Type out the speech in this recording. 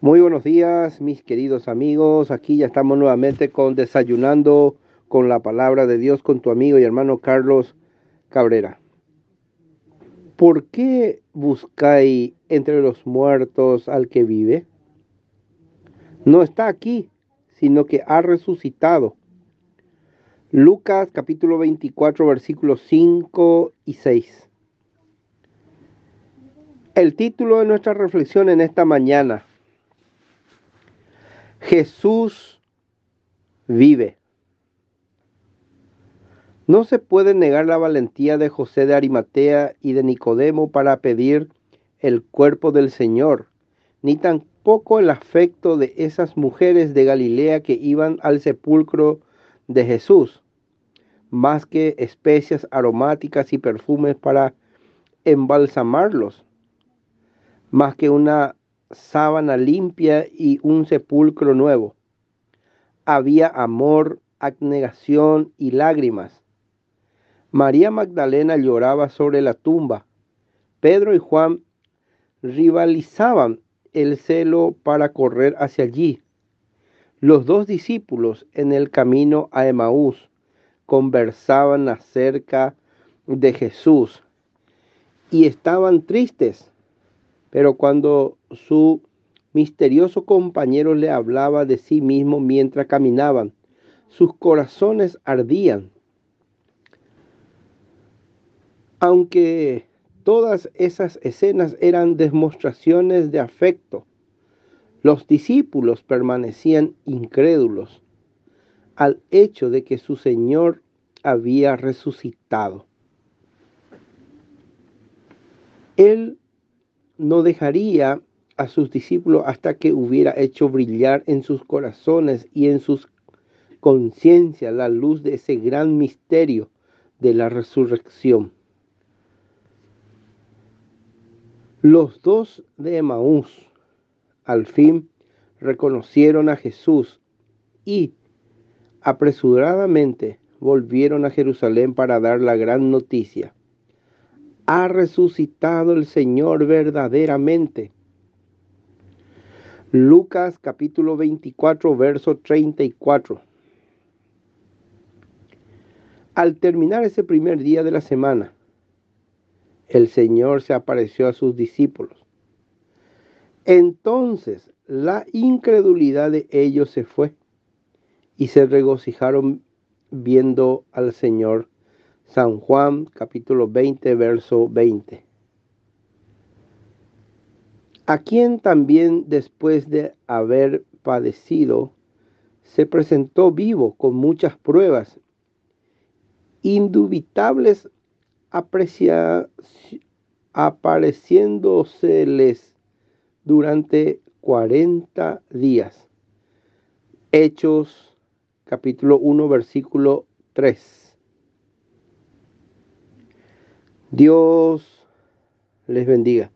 Muy buenos días, mis queridos amigos. Aquí ya estamos nuevamente con Desayunando con la Palabra de Dios con tu amigo y hermano Carlos Cabrera. ¿Por qué buscáis entre los muertos al que vive? No está aquí, sino que ha resucitado. Lucas capítulo 24 versículos 5 y 6. El título de nuestra reflexión en esta mañana Jesús vive. No se puede negar la valentía de José de Arimatea y de Nicodemo para pedir el cuerpo del Señor, ni tampoco el afecto de esas mujeres de Galilea que iban al sepulcro de Jesús, más que especias aromáticas y perfumes para embalsamarlos, más que una sábana limpia y un sepulcro nuevo. Había amor, abnegación y lágrimas. María Magdalena lloraba sobre la tumba. Pedro y Juan rivalizaban el celo para correr hacia allí. Los dos discípulos en el camino a Emaús conversaban acerca de Jesús y estaban tristes pero cuando su misterioso compañero le hablaba de sí mismo mientras caminaban, sus corazones ardían. Aunque todas esas escenas eran demostraciones de afecto, los discípulos permanecían incrédulos al hecho de que su Señor había resucitado. Él no dejaría a sus discípulos hasta que hubiera hecho brillar en sus corazones y en sus conciencias la luz de ese gran misterio de la resurrección. Los dos de Emaús al fin reconocieron a Jesús y apresuradamente volvieron a Jerusalén para dar la gran noticia ha resucitado el Señor verdaderamente. Lucas capítulo 24, verso 34. Al terminar ese primer día de la semana, el Señor se apareció a sus discípulos. Entonces la incredulidad de ellos se fue y se regocijaron viendo al Señor San Juan capítulo 20, verso 20. A quien también después de haber padecido, se presentó vivo con muchas pruebas, indubitables apareciéndoseles durante 40 días. Hechos capítulo 1, versículo 3. Dios les bendiga.